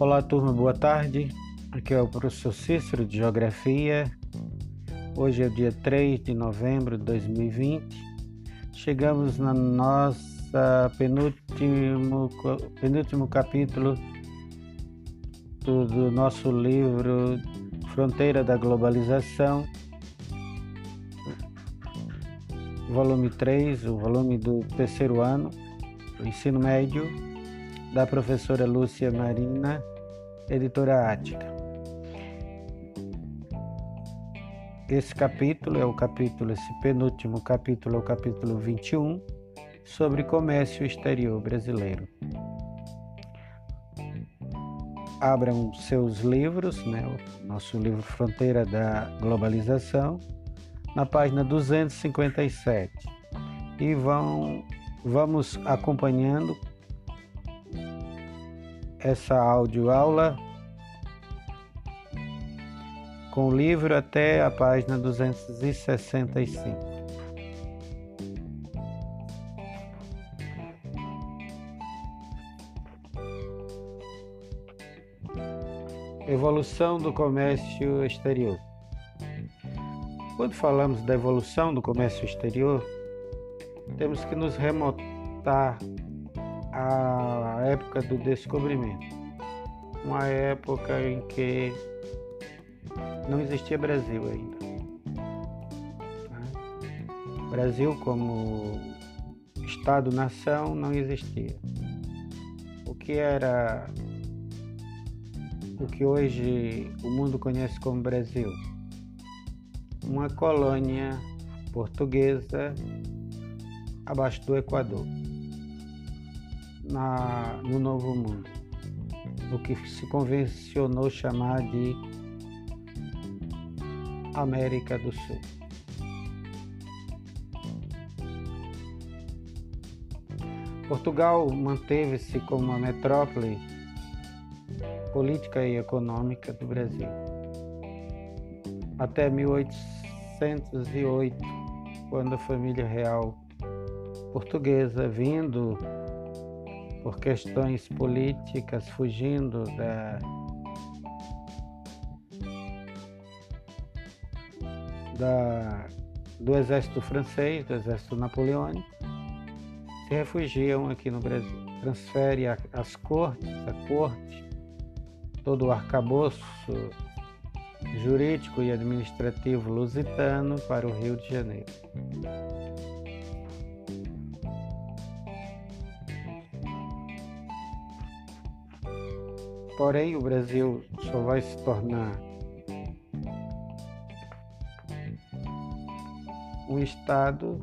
Olá, turma, boa tarde. Aqui é o professor Cícero de Geografia. Hoje é dia 3 de novembro de 2020. Chegamos na nossa penúltimo, penúltimo capítulo do, do nosso livro Fronteira da Globalização, volume 3, o volume do terceiro ano, do ensino médio da professora Lúcia Marina, editora Ática. Esse capítulo é o capítulo, esse penúltimo capítulo é o capítulo 21, sobre comércio exterior brasileiro. Abram seus livros, né, o nosso livro Fronteira da Globalização, na página 257. E vão, vamos acompanhando essa audioaula com o livro até a página 265. Evolução do comércio exterior. Quando falamos da evolução do comércio exterior, temos que nos remontar a época do descobrimento, uma época em que não existia Brasil ainda. Né? Brasil como Estado-nação não existia. O que era o que hoje o mundo conhece como Brasil? Uma colônia portuguesa abaixo do Equador na, no Novo Mundo, o que se convencionou chamar de América do Sul. Portugal manteve-se como uma metrópole política e econômica do Brasil até 1808, quando a família real portuguesa, vindo por questões políticas, fugindo da, da, do exército francês, do exército napoleônico, se refugiam aqui no Brasil. Transfere a, as cortes, a corte, todo o arcabouço jurídico e administrativo lusitano para o Rio de Janeiro. Porém, o Brasil só vai se tornar um Estado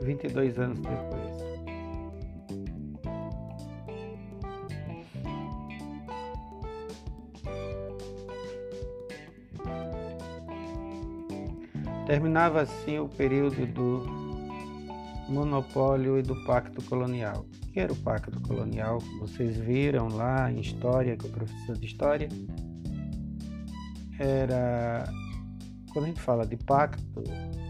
22 anos depois. Terminava assim o período do monopólio e do pacto colonial que era o Pacto Colonial, vocês viram lá em História, com o professor de História, era, quando a gente fala de pacto,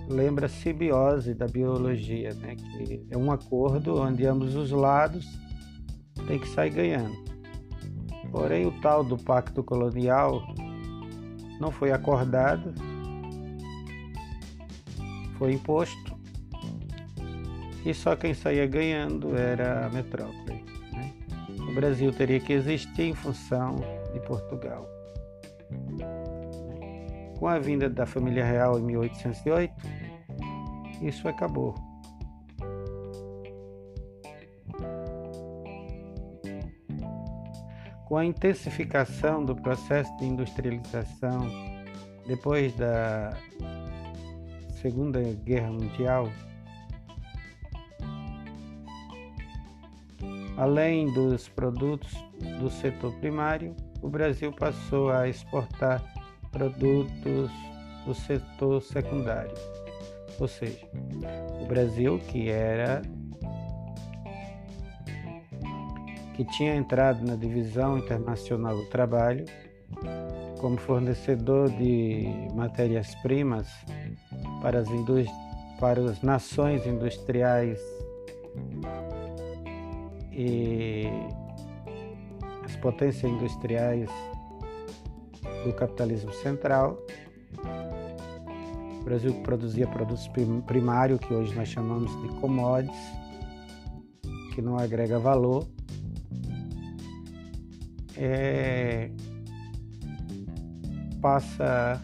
lembra a simbiose da biologia, né? que é um acordo onde ambos os lados têm que sair ganhando. Porém, o tal do pacto colonial não foi acordado, foi imposto e só quem saía ganhando era a metrópole. Né? O Brasil teria que existir em função de Portugal. Com a vinda da família real em 1808, isso acabou. Com a intensificação do processo de industrialização depois da Segunda Guerra Mundial, Além dos produtos do setor primário, o Brasil passou a exportar produtos do setor secundário. Ou seja, o Brasil, que era que tinha entrado na divisão internacional do trabalho como fornecedor de matérias-primas para as, para as nações industriais e as potências industriais do capitalismo central. O Brasil produzia produtos primários, que hoje nós chamamos de commodities, que não agrega valor. É, passa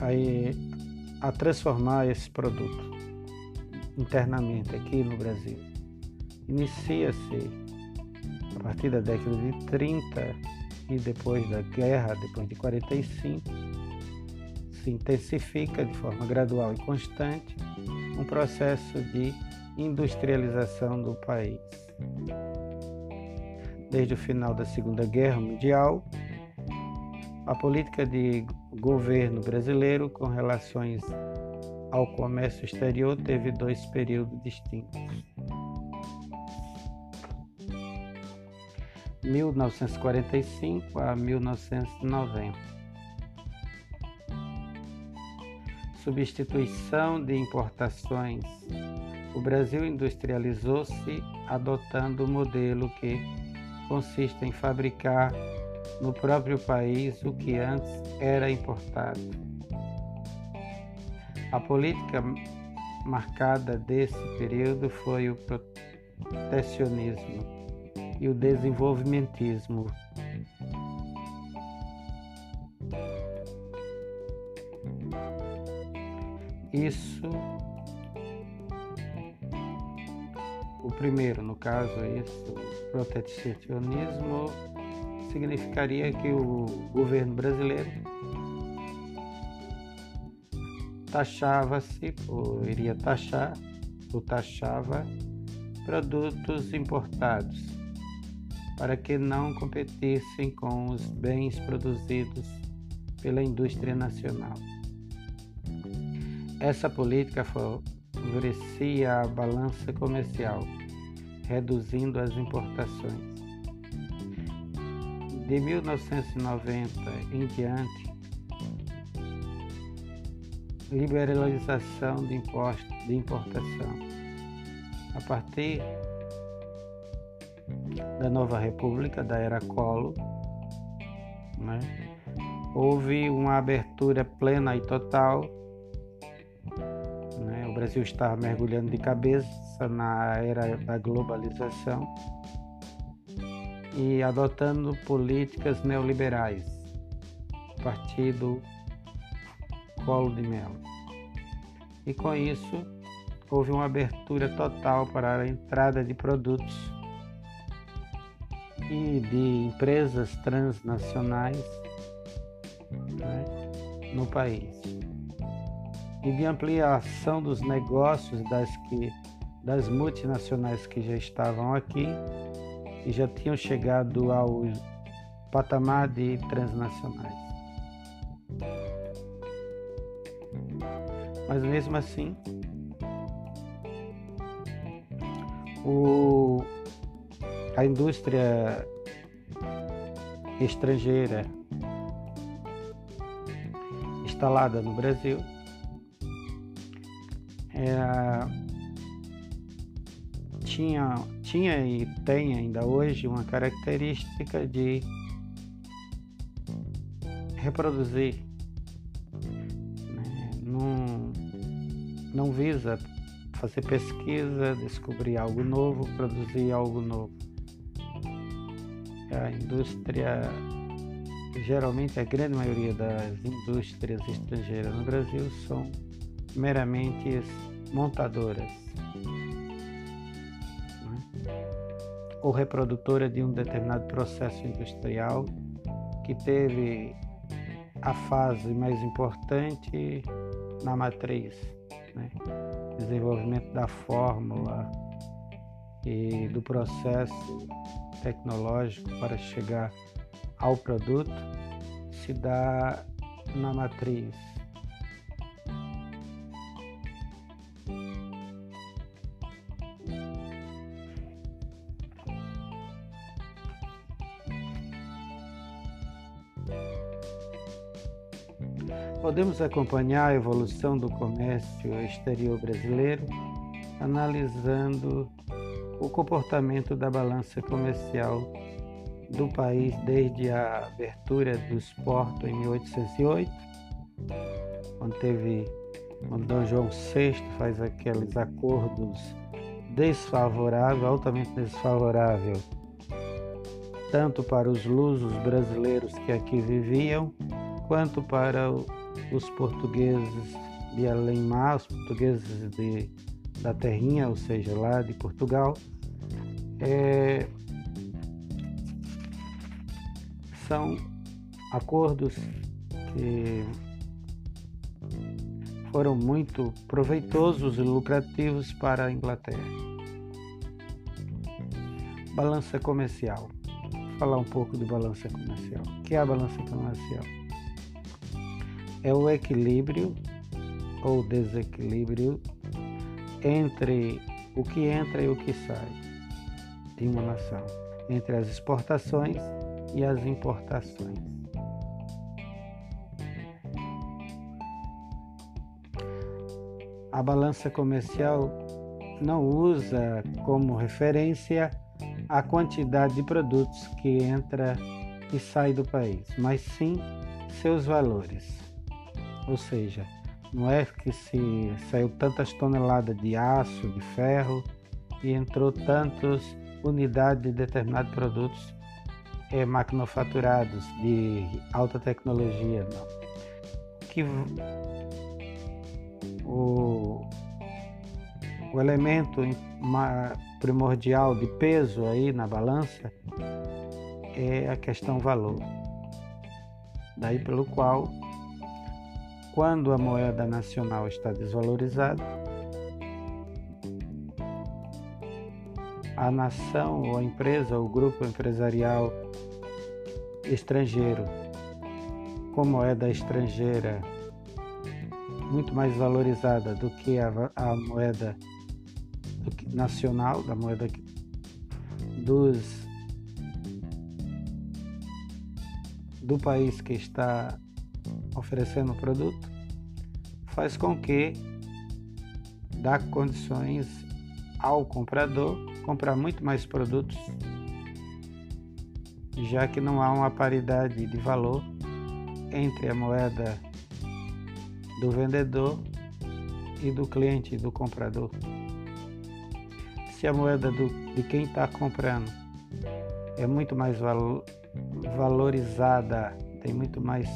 aí a transformar esse produto internamente aqui no Brasil. Inicia-se a partir da década de 30 e depois da guerra, depois de 45, se intensifica de forma gradual e constante um processo de industrialização do país. Desde o final da Segunda Guerra Mundial, a política de governo brasileiro com relações ao comércio exterior teve dois períodos distintos. 1945 a 1990. Substituição de importações. O Brasil industrializou-se adotando o modelo que consiste em fabricar no próprio país o que antes era importado. A política marcada desse período foi o protecionismo e o desenvolvimentismo. Isso, o primeiro, no caso, é isso, protecionismo significaria que o governo brasileiro taxava-se, ou iria taxar, ou taxava produtos importados para que não competissem com os bens produzidos pela indústria nacional. Essa política favorecia a balança comercial, reduzindo as importações. De 1990 em diante, liberalização de impostos de importação. A partir da nova república, da era Colo, né, houve uma abertura plena e total. Né, o Brasil estava mergulhando de cabeça na era da globalização e adotando políticas neoliberais, partido Colo de Melo. E com isso, houve uma abertura total para a entrada de produtos e de empresas transnacionais né, no país e de ampliação dos negócios das, que, das multinacionais que já estavam aqui e já tinham chegado ao patamar de transnacionais. Mas mesmo assim, o, a indústria estrangeira instalada no Brasil é, tinha, tinha e tem ainda hoje uma característica de reproduzir. Né? Não, não visa fazer pesquisa, descobrir algo novo, produzir algo novo. A indústria, geralmente a grande maioria das indústrias estrangeiras no Brasil são meramente montadoras ou reprodutora de um determinado processo industrial que teve a fase mais importante na matriz, né? desenvolvimento da fórmula e do processo tecnológico para chegar ao produto se dá na matriz. Podemos acompanhar a evolução do comércio exterior brasileiro analisando o comportamento da balança comercial do país desde a abertura dos portos em 1808, quando teve quando Dom João VI faz aqueles acordos desfavoráveis, altamente desfavoráveis, tanto para os lusos brasileiros que aqui viviam, quanto para os portugueses de além-mar, os portugueses de, da terrinha, ou seja, lá de Portugal. É, são acordos que foram muito proveitosos e lucrativos para a Inglaterra. Balança comercial. Vou falar um pouco de balança comercial. O que é a balança comercial? É o equilíbrio ou desequilíbrio entre o que entra e o que sai de uma nação, entre as exportações e as importações. A balança comercial não usa como referência a quantidade de produtos que entra e sai do país, mas sim seus valores. Ou seja, não é que se saiu tantas toneladas de aço, de ferro e entrou tantas unidades de determinados produtos é, maquinofaturados de alta tecnologia, não. Que o, o elemento primordial de peso aí na balança é a questão valor. Daí pelo qual, quando a moeda nacional está desvalorizada, a nação ou a empresa ou grupo empresarial estrangeiro com moeda estrangeira muito mais valorizada do que a, a moeda que, nacional, da moeda que, dos do país que está oferecendo o produto, faz com que dá condições ao comprador comprar muito mais produtos, já que não há uma paridade de valor entre a moeda do vendedor e do cliente, do comprador. Se a moeda do, de quem está comprando é muito mais val, valorizada, tem muito mais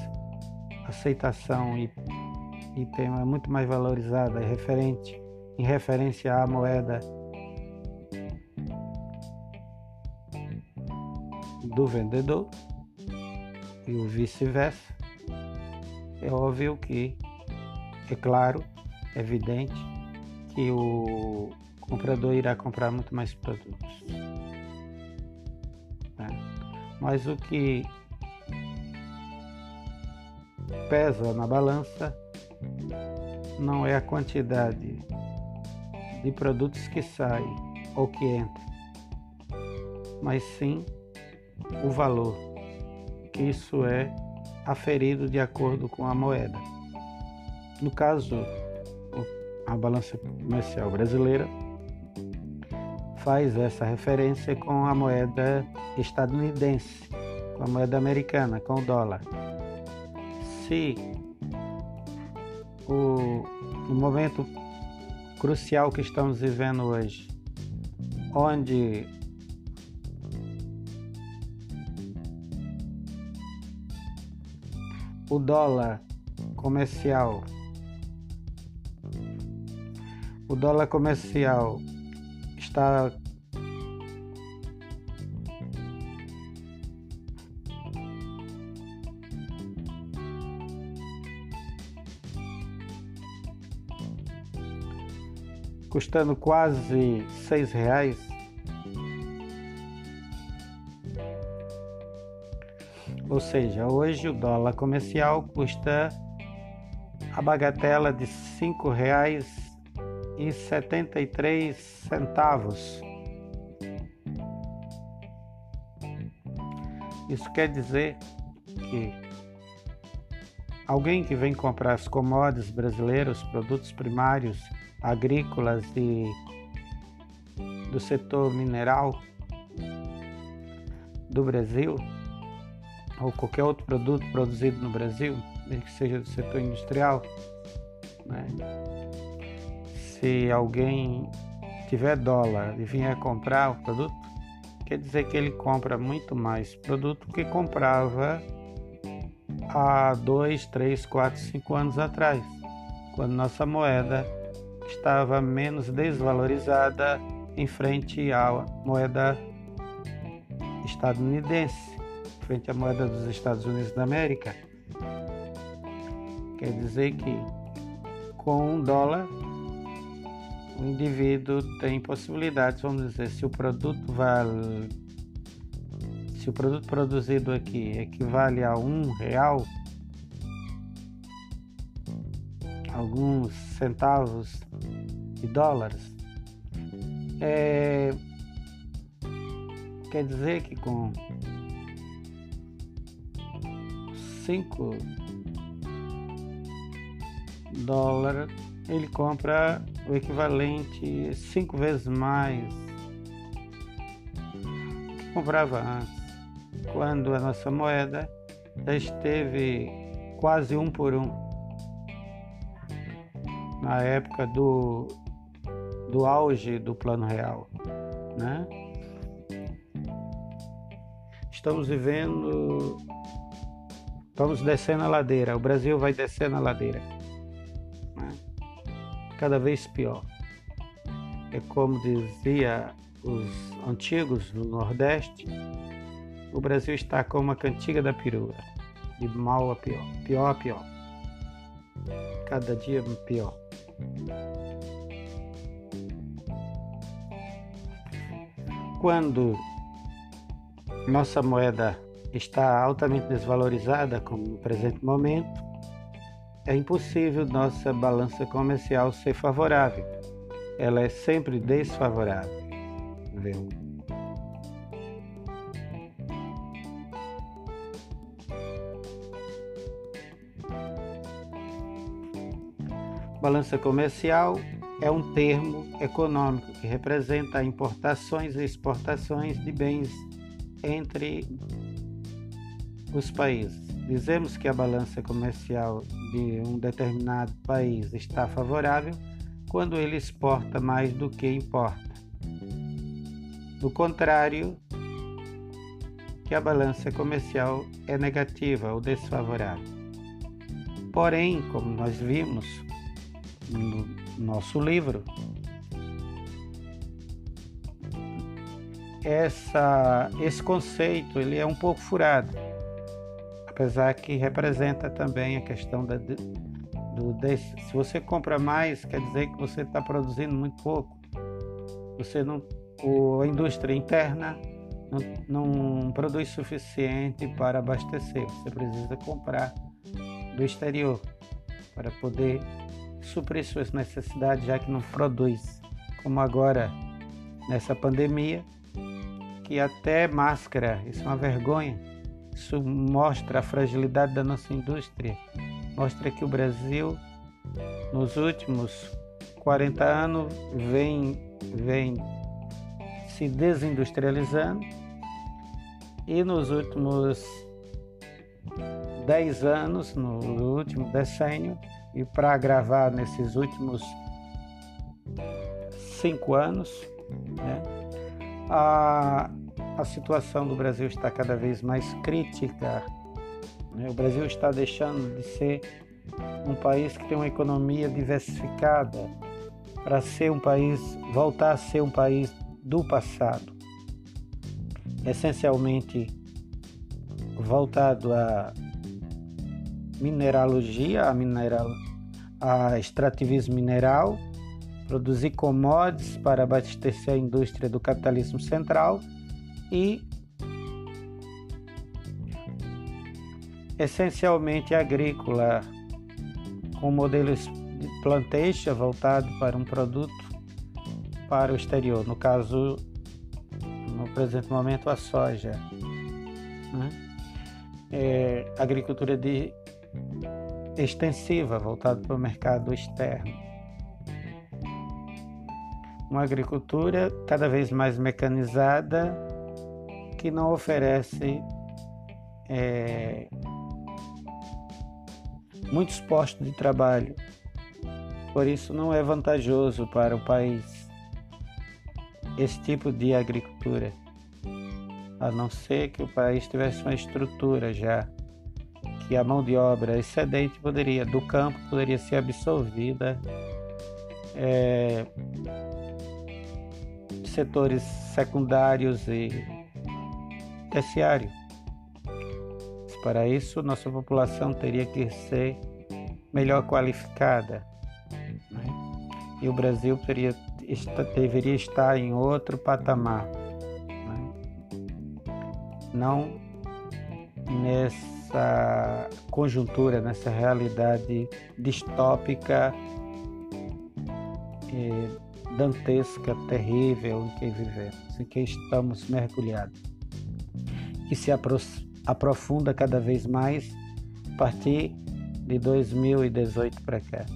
aceitação e, e é muito mais valorizada referente, em referência à moeda do vendedor e o vice-versa, é óbvio que é claro, é evidente, que o comprador irá comprar muito mais produtos. Né? Mas o que pesa na balança não é a quantidade de produtos que saem ou que entram, mas sim o valor, que isso é aferido de acordo com a moeda. No caso, a balança comercial brasileira faz essa referência com a moeda estadunidense, com a moeda americana, com o dólar. Se o, no momento crucial que estamos vivendo hoje, onde o dólar comercial o dólar comercial está custando quase seis reais. Ou seja, hoje o dólar comercial custa a bagatela de cinco reais e setenta e três centavos. Isso quer dizer que alguém que vem comprar as commodities brasileiras, produtos primários, agrícolas e do setor mineral do Brasil, ou qualquer outro produto produzido no Brasil, que seja do setor industrial, né? se alguém tiver dólar e vier comprar o produto, quer dizer que ele compra muito mais produto que comprava há dois, três, quatro, cinco anos atrás, quando nossa moeda estava menos desvalorizada em frente à moeda estadunidense, frente à moeda dos Estados Unidos da América. Quer dizer que com um dólar o indivíduo tem possibilidades, vamos dizer, se o produto vale se o produto produzido aqui equivale a um real, alguns centavos de dólares, é, quer dizer que com 5 dólares ele compra o equivalente cinco vezes mais que comprava antes quando a nossa moeda já esteve quase um por um na época do, do auge do plano real, né? Estamos vivendo, estamos descendo a ladeira, o Brasil vai descendo a ladeira, né? cada vez pior. É como dizia os antigos do Nordeste, o Brasil está como a cantiga da perua, de mal a pior, pior a pior. Cada dia pior. Quando nossa moeda está altamente desvalorizada, como no presente momento, é impossível nossa balança comercial ser favorável. Ela é sempre desfavorável. Balança comercial é um termo econômico que representa importações e exportações de bens entre os países. Dizemos que a balança comercial de um determinado país está favorável quando ele exporta mais do que importa. Do contrário, que a balança comercial é negativa ou desfavorável. Porém, como nós vimos, no nosso livro. Essa, esse conceito ele é um pouco furado, apesar que representa também a questão da, do desse, se você compra mais quer dizer que você está produzindo muito pouco. Você não, o, a indústria interna não, não produz suficiente para abastecer. Você precisa comprar do exterior para poder suprir suas necessidades, já que não produz, como agora nessa pandemia, que até máscara, isso é uma vergonha. Isso mostra a fragilidade da nossa indústria, mostra que o Brasil, nos últimos 40 anos, vem, vem se desindustrializando e nos últimos 10 anos, no último decênio, e para agravar nesses últimos cinco anos, né, a, a situação do Brasil está cada vez mais crítica. Né? O Brasil está deixando de ser um país que tem uma economia diversificada para ser um país, voltar a ser um país do passado, essencialmente voltado a mineralogia, a, mineral, a extrativismo mineral, produzir commodities para abastecer a indústria do capitalismo central e essencialmente agrícola, com modelos de plantation voltado para um produto para o exterior, no caso, no presente momento, a soja. Né? É, agricultura de extensiva, voltada para o mercado externo. Uma agricultura cada vez mais mecanizada, que não oferece é, muitos postos de trabalho. Por isso, não é vantajoso para o país esse tipo de agricultura, a não ser que o país tivesse uma estrutura já que a mão de obra excedente poderia do campo poderia ser absorvida é, setores secundários e terciários. Para isso, nossa população teria que ser melhor qualificada. Né? E o Brasil teria, deveria estar em outro patamar. Né? Não nesse nessa conjuntura, nessa realidade distópica, dantesca, terrível em que vivemos, em que estamos mergulhados, que se aprofunda cada vez mais a partir de 2018 para cá.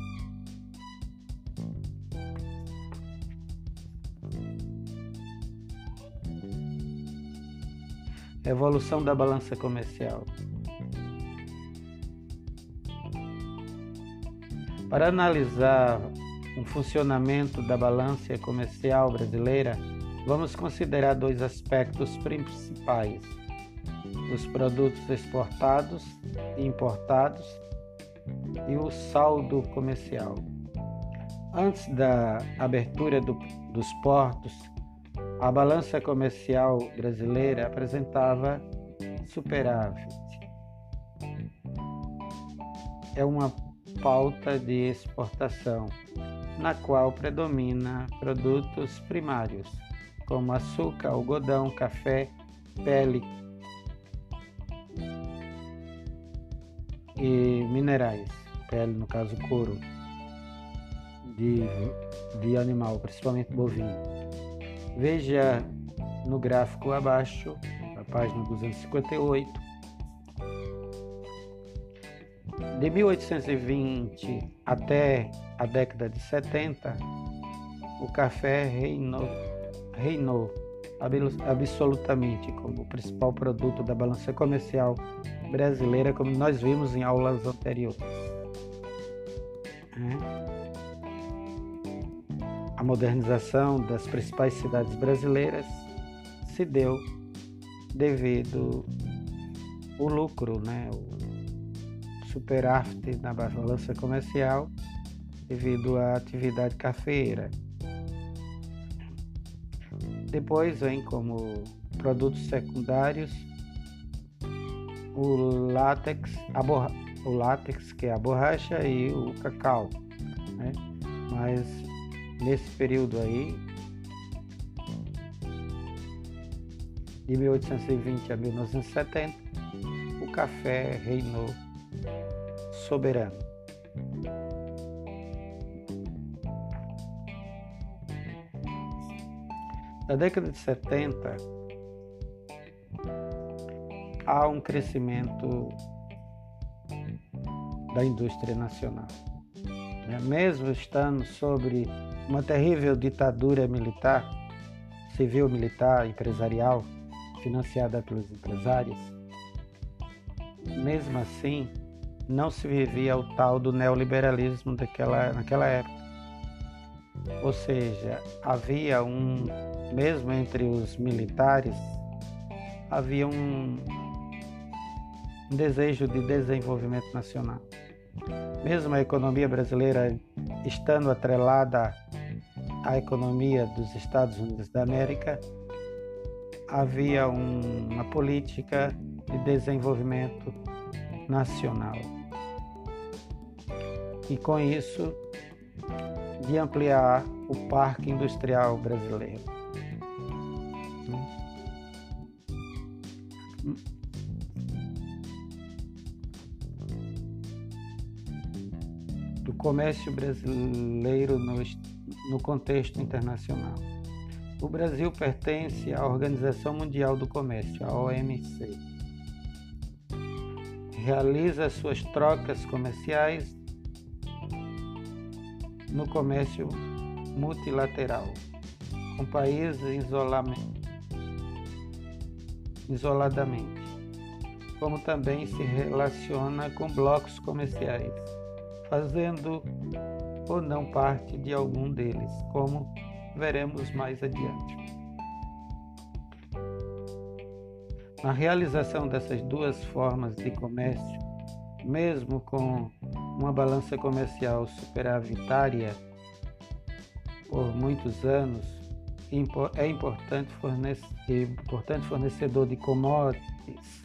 Evolução da balança comercial. Para analisar o funcionamento da balança comercial brasileira, vamos considerar dois aspectos principais: os produtos exportados e importados e o saldo comercial. Antes da abertura do, dos portos, a balança comercial brasileira apresentava superávit. É uma pauta de exportação, na qual predomina produtos primários, como açúcar, algodão, café, pele e minerais, pele no caso couro, de, de animal, principalmente bovino. Veja no gráfico abaixo, na página 258, De 1820 até a década de 70, o café reinou, reinou absolutamente como o principal produto da balança comercial brasileira, como nós vimos em aulas anteriores. É. A modernização das principais cidades brasileiras se deu devido ao lucro, né, superávit na balança comercial devido à atividade cafeira. Depois vem como produtos secundários o látex, borra, o látex que é a borracha e o cacau, né? Mas nesse período aí de 1820 a 1970 o café reinou soberano. Na década de 70, há um crescimento da indústria nacional. Né? Mesmo estando sobre uma terrível ditadura militar, civil-militar, empresarial, financiada pelos empresários, mesmo assim, não se vivia o tal do neoliberalismo daquela, naquela época. Ou seja, havia um, mesmo entre os militares, havia um, um desejo de desenvolvimento nacional. Mesmo a economia brasileira estando atrelada à economia dos Estados Unidos da América, havia um, uma política de desenvolvimento nacional e com isso de ampliar o parque industrial brasileiro. Do comércio brasileiro no, no contexto internacional. O Brasil pertence à Organização Mundial do Comércio, a OMC realiza suas trocas comerciais no comércio multilateral, com países isoladamente, como também se relaciona com blocos comerciais, fazendo ou não parte de algum deles, como veremos mais adiante. Na realização dessas duas formas de comércio, mesmo com uma balança comercial superavitária por muitos anos, é importante, fornecer, importante fornecedor de commodities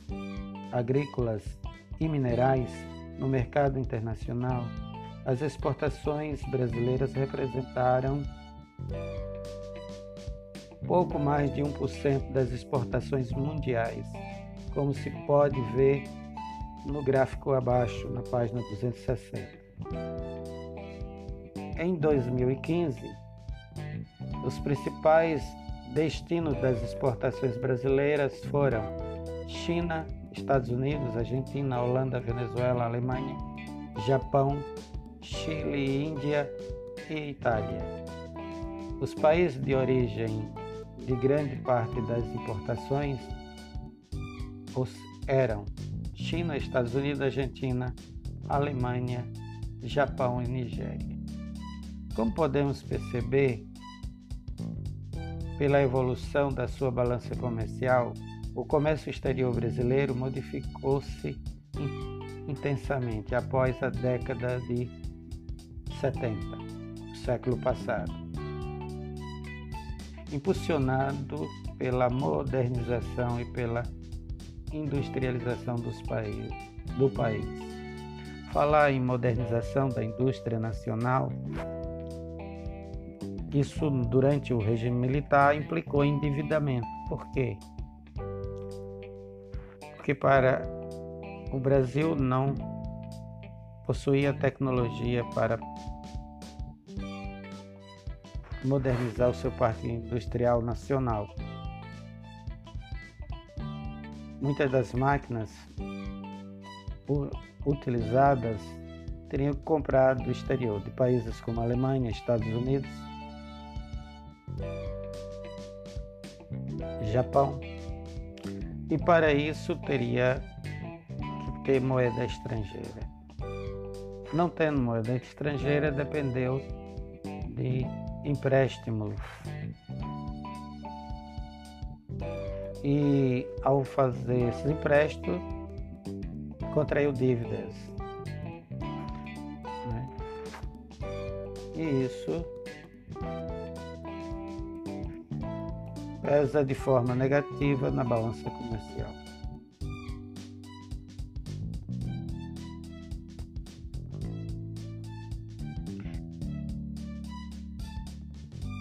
agrícolas e minerais no mercado internacional, as exportações brasileiras representaram pouco mais de 1% das exportações mundiais, como se pode ver no gráfico abaixo, na página 260. Em 2015, os principais destinos das exportações brasileiras foram China, Estados Unidos, Argentina, Holanda, Venezuela, Alemanha, Japão, Chile, Índia e Itália. Os países de origem de grande parte das importações eram China, Estados Unidos, Argentina, Alemanha, Japão e Nigéria. Como podemos perceber, pela evolução da sua balança comercial, o comércio exterior brasileiro modificou-se intensamente após a década de 70, do século passado impulsionado pela modernização e pela industrialização dos países, do país. Falar em modernização da indústria nacional, isso durante o regime militar implicou endividamento. Por quê? Porque para o Brasil não possuía tecnologia para modernizar o seu parque industrial nacional. Muitas das máquinas utilizadas teriam comprado do exterior, de países como Alemanha, Estados Unidos, Japão. E para isso teria que ter moeda estrangeira. Não tendo moeda estrangeira, dependeu de empréstimos. E ao fazer esses empréstimos, contraiu dívidas. Né? E isso pesa de forma negativa na balança comercial.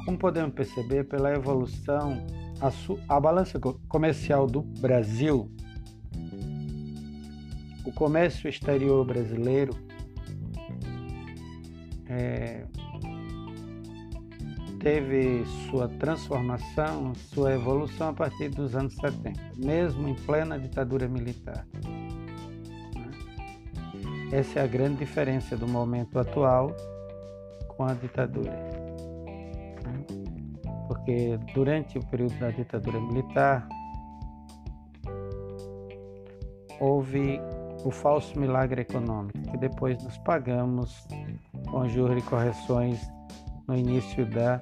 Como podemos perceber pela evolução, a, a balança comercial do Brasil, o comércio exterior brasileiro é, teve sua transformação, sua evolução a partir dos anos 70, mesmo em plena ditadura militar. Essa é a grande diferença do momento atual com a ditadura porque durante o período da ditadura militar houve o falso milagre econômico, que depois nós pagamos com juros e correções no início da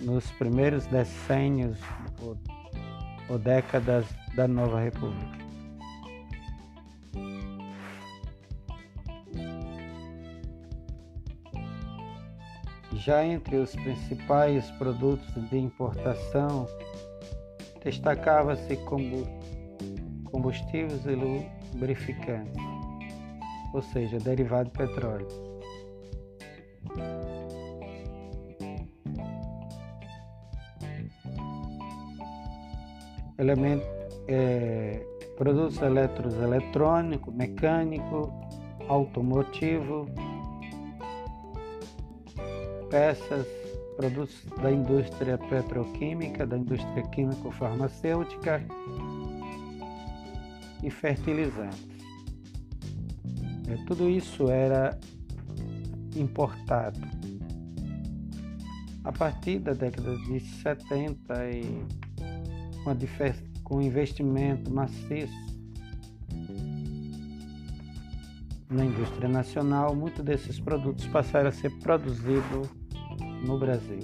nos primeiros decênios ou, ou décadas da nova república. Já entre os principais produtos de importação, destacava-se combustíveis e lubrificantes, ou seja, derivado de petróleo. Elemento, é, produtos eletros eletrônico, mecânico, automotivo, peças, produtos da indústria petroquímica, da indústria químico-farmacêutica e fertilizantes. É, tudo isso era importado. A partir da década de 70 e com investimento maciço na indústria nacional, muitos desses produtos passaram a ser produzidos no Brasil.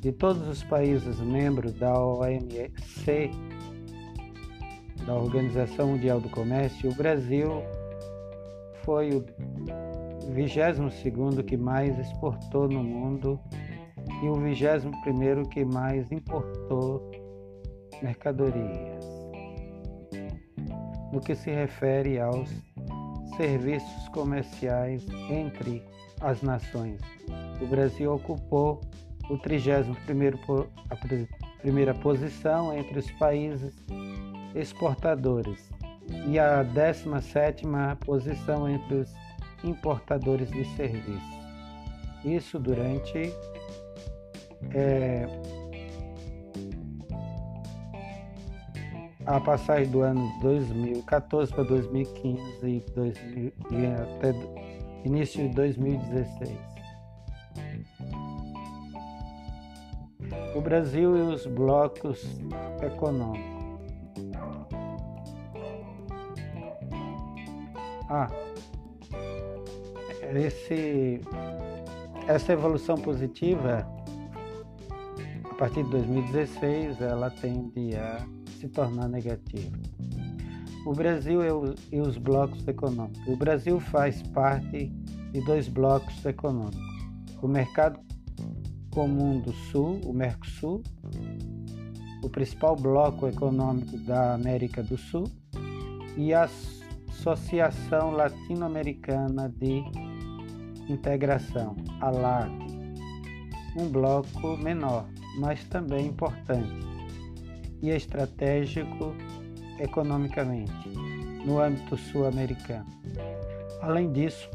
De todos os países membros da OMC, da Organização Mundial do Comércio, o Brasil foi o 22 que mais exportou no mundo e o 21 que mais importou mercadorias. No que se refere aos serviços comerciais entre as nações, o Brasil ocupou o 31º, a primeira posição entre os países exportadores e a 17ª posição entre os importadores de serviços. Isso durante é, a passagem do ano 2014 para 2015 e, 2000, e até início de 2016. O Brasil e os blocos econômicos. Ah, esse, essa evolução positiva, a partir de 2016, ela tende a se tornar negativa. O Brasil e os blocos econômicos. O Brasil faz parte de dois blocos econômicos: o Mercado Comum do Sul, o Mercosul, o principal bloco econômico da América do Sul, e a Associação Latino-Americana de Integração, a LAC, um bloco menor, mas também importante e estratégico economicamente no âmbito sul-americano. Além disso,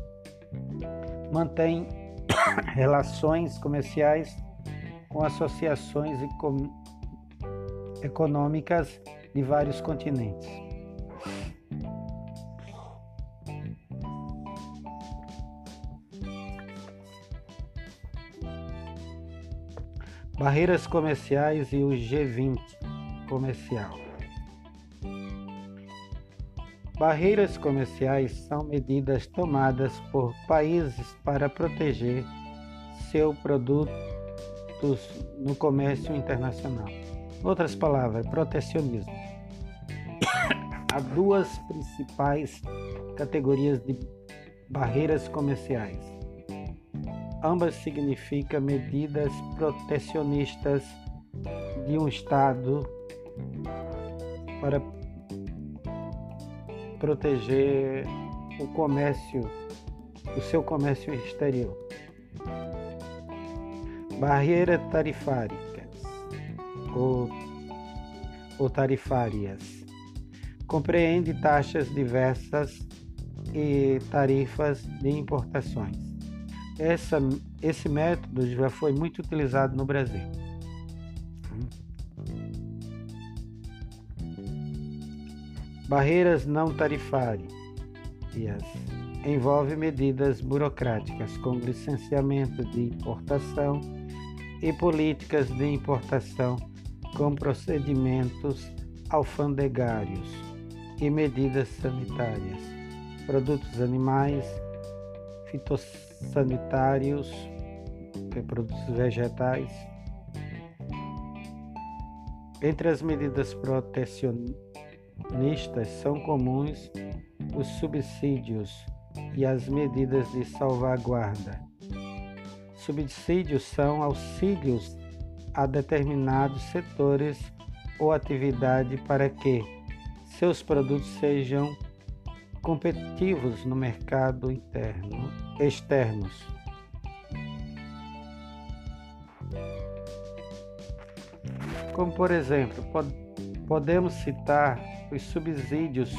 mantém relações comerciais com associações econômicas de vários continentes. Barreiras comerciais e o G20 comercial. Barreiras comerciais são medidas tomadas por países para proteger seus produtos no comércio internacional. Outras palavras, protecionismo. Há duas principais categorias de barreiras comerciais Ambas significam medidas protecionistas de um Estado para proteger o comércio, o seu comércio exterior. Barreiras tarifárias ou, ou tarifárias compreende taxas diversas e tarifas de importações. Essa, esse método já foi muito utilizado no Brasil. Barreiras não tarifárias envolve medidas burocráticas como licenciamento de importação e políticas de importação com procedimentos alfandegários e medidas sanitárias, produtos animais, fitossanitários, produtos vegetais. Entre as medidas protecionistas são comuns os subsídios e as medidas de salvaguarda. Subsídios são auxílios a determinados setores ou atividade para que seus produtos sejam competitivos no mercado interno, externos. Como por exemplo, pod podemos citar os subsídios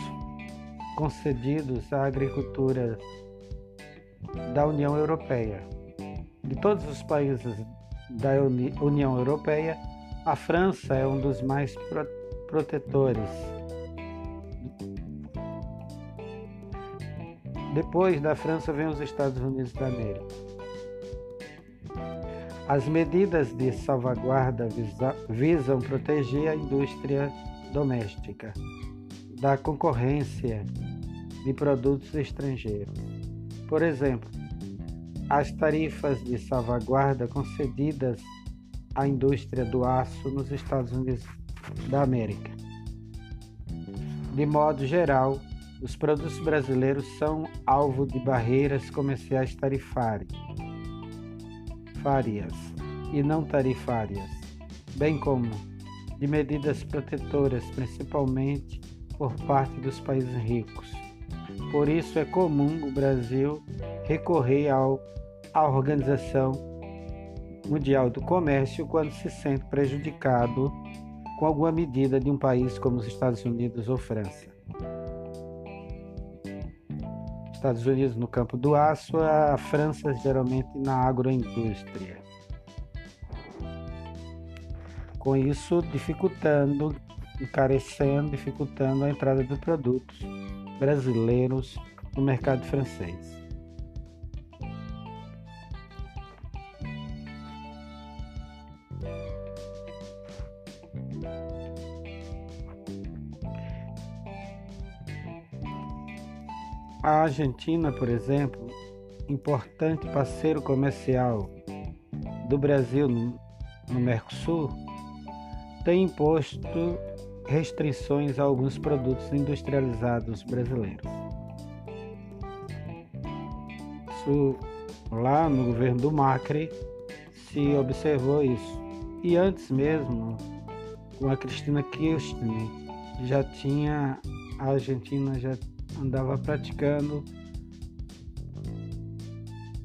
concedidos à agricultura da União Europeia. De todos os países da União Europeia, a França é um dos mais protetores. Depois da França vem os Estados Unidos da América. As medidas de salvaguarda visam proteger a indústria doméstica da concorrência de produtos estrangeiros. Por exemplo, as tarifas de salvaguarda concedidas à indústria do aço nos Estados Unidos da América. De modo geral, os produtos brasileiros são alvo de barreiras comerciais tarifárias e não tarifárias, bem como de medidas protetoras, principalmente por parte dos países ricos. Por isso é comum o Brasil recorrer ao, à Organização Mundial do Comércio quando se sente prejudicado com alguma medida de um país como os Estados Unidos ou França. Estados Unidos no campo do aço, a França geralmente na agroindústria. Com isso, dificultando, encarecendo, dificultando a entrada de produtos brasileiros no mercado francês. A Argentina, por exemplo, importante parceiro comercial do Brasil no Mercosul, tem imposto restrições a alguns produtos industrializados brasileiros. Isso, lá no governo do Macri se observou isso. E antes mesmo, com a Cristina Kirchner, já tinha a Argentina já andava praticando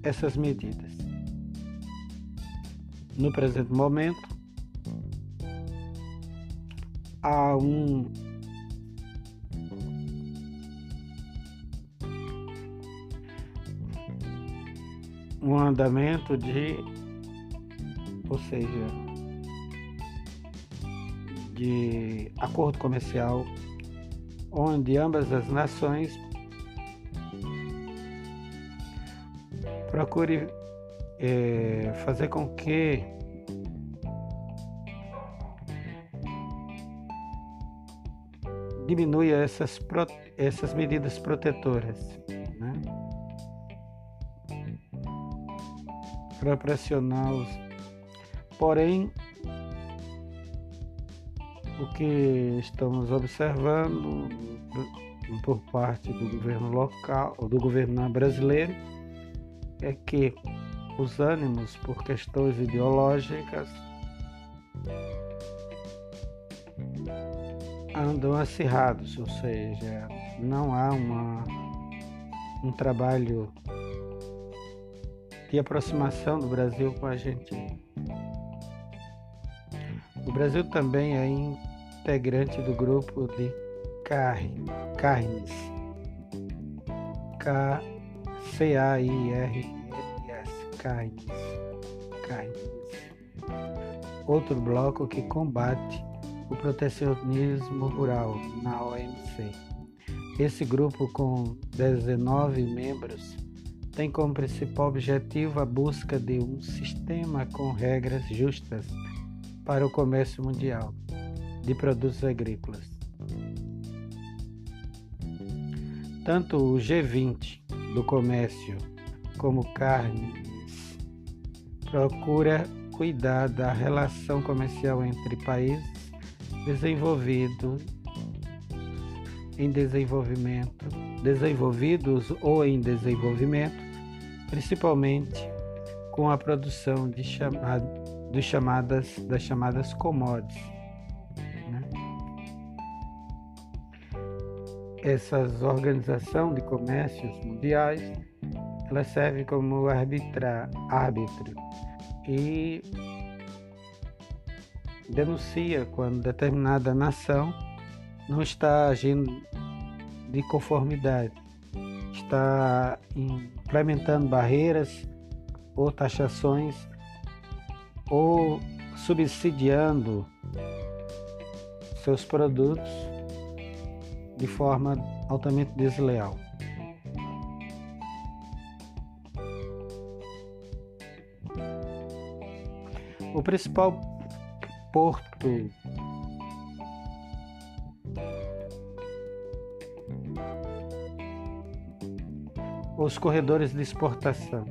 essas medidas. No presente momento, há um um andamento de ou seja de acordo comercial onde ambas as nações procure é, fazer com que diminua essas, essas medidas protetoras. Né? Para pressionar os. Porém, o que estamos observando por parte do governo local, do governo brasileiro, é que os ânimos por questões ideológicas andam acirrados, ou seja, não há uma, um trabalho de aproximação do Brasil com a Argentina. O Brasil também é integrante do grupo de carne, carnes, K-C-A-I-R-N-S, carnes, carnes. Outro bloco que combate o protecionismo rural na OMC. Esse grupo, com 19 membros, tem como principal objetivo a busca de um sistema com regras justas para o comércio mundial de produtos agrícolas. Tanto o G20 do comércio como carnes procura cuidar da relação comercial entre países desenvolvidos em desenvolvimento, desenvolvidos ou em desenvolvimento, principalmente com a produção de de chamadas, das chamadas commodities. Né? Essas organizações de comércios mundiais, elas servem como arbitra, árbitro e denuncia quando determinada nação não está agindo de conformidade, está implementando barreiras ou taxações ou subsidiando seus produtos de forma altamente desleal. O principal porto os corredores de exportação.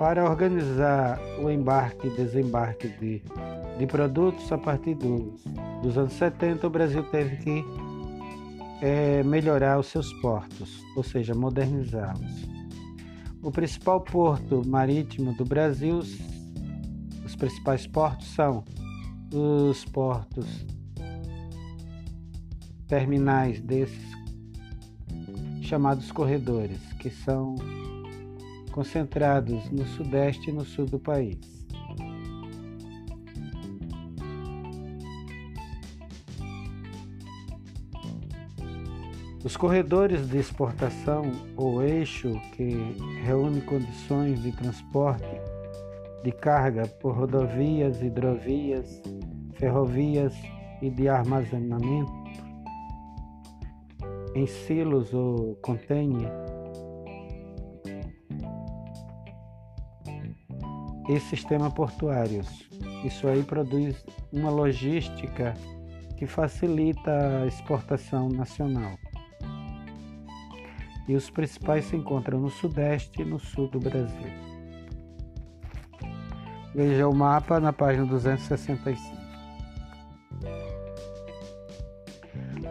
Para organizar o embarque e desembarque de, de produtos a partir dos, dos anos 70, o Brasil teve que é, melhorar os seus portos, ou seja, modernizá-los. O principal porto marítimo do Brasil, os principais portos são os portos terminais desses chamados corredores, que são concentrados no sudeste e no sul do país. Os corredores de exportação ou eixo que reúne condições de transporte de carga por rodovias, hidrovias, ferrovias e de armazenamento em silos ou container. E sistema portuários. Isso aí produz uma logística que facilita a exportação nacional. E os principais se encontram no sudeste e no sul do Brasil. Veja o mapa na página 265.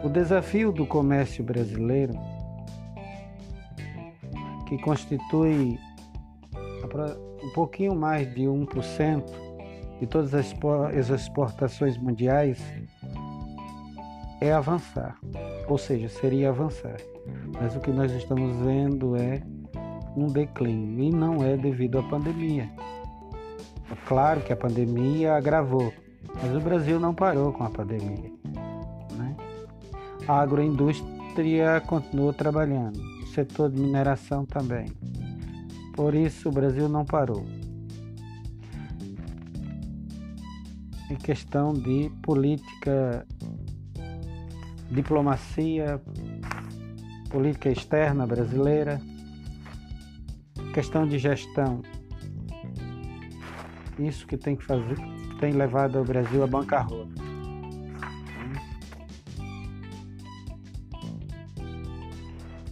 O desafio do comércio brasileiro, que constitui um pouquinho mais de 1% de todas as exportações mundiais, é avançar, ou seja, seria avançar. Mas o que nós estamos vendo é um declínio e não é devido à pandemia. É claro que a pandemia agravou, mas o Brasil não parou com a pandemia a agroindústria continua trabalhando, o setor de mineração também. Por isso, o Brasil não parou. Em questão de política, diplomacia, política externa brasileira, questão de gestão, isso que tem que fazer, tem levado o Brasil à bancarrota.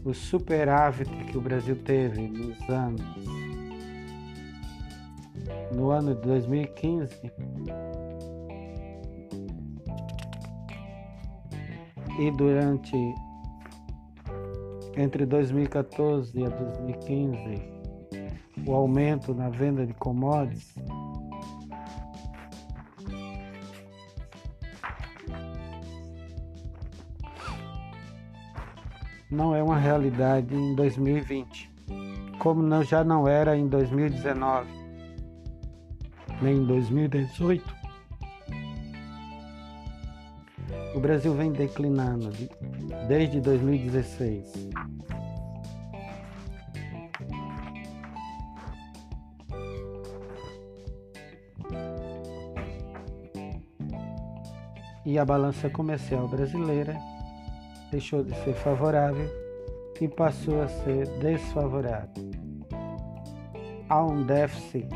o superávit que o Brasil teve nos anos no ano de 2015 e durante entre 2014 e 2015 o aumento na venda de commodities não é uma realidade em 2020, como não, já não era em 2019, nem em 2018. O Brasil vem declinando desde 2016. E a balança comercial brasileira deixou de ser favorável e passou a ser desfavorável. Há um déficit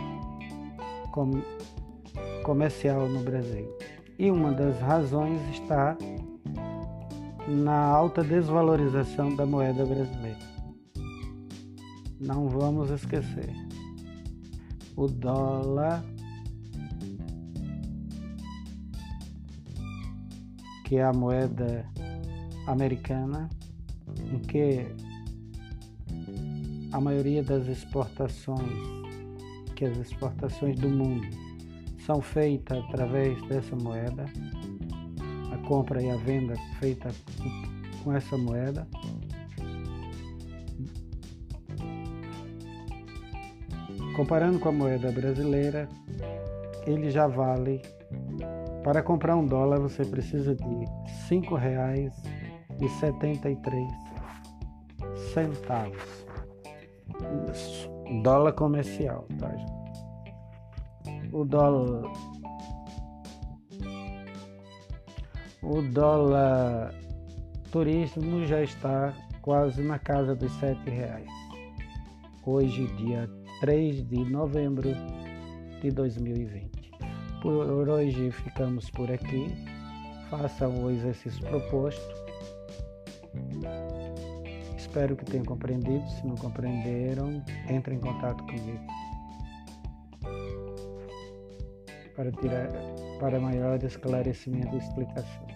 com comercial no Brasil. E uma das razões está na alta desvalorização da moeda brasileira. Não vamos esquecer. O dólar que é a moeda americana, em que a maioria das exportações, que as exportações do mundo são feitas através dessa moeda, a compra e a venda feita com essa moeda. Comparando com a moeda brasileira, ele já vale. Para comprar um dólar você precisa de cinco reais e setenta e três centavos. Dólar comercial, tá? O dólar o dólar turismo já está quase na casa dos sete reais. Hoje, dia 3 de novembro de 2020. Por hoje ficamos por aqui. Façam o exercício proposto. Espero que tenham compreendido. Se não compreenderam, entre em contato comigo para tirar para maior esclarecimento e explicação.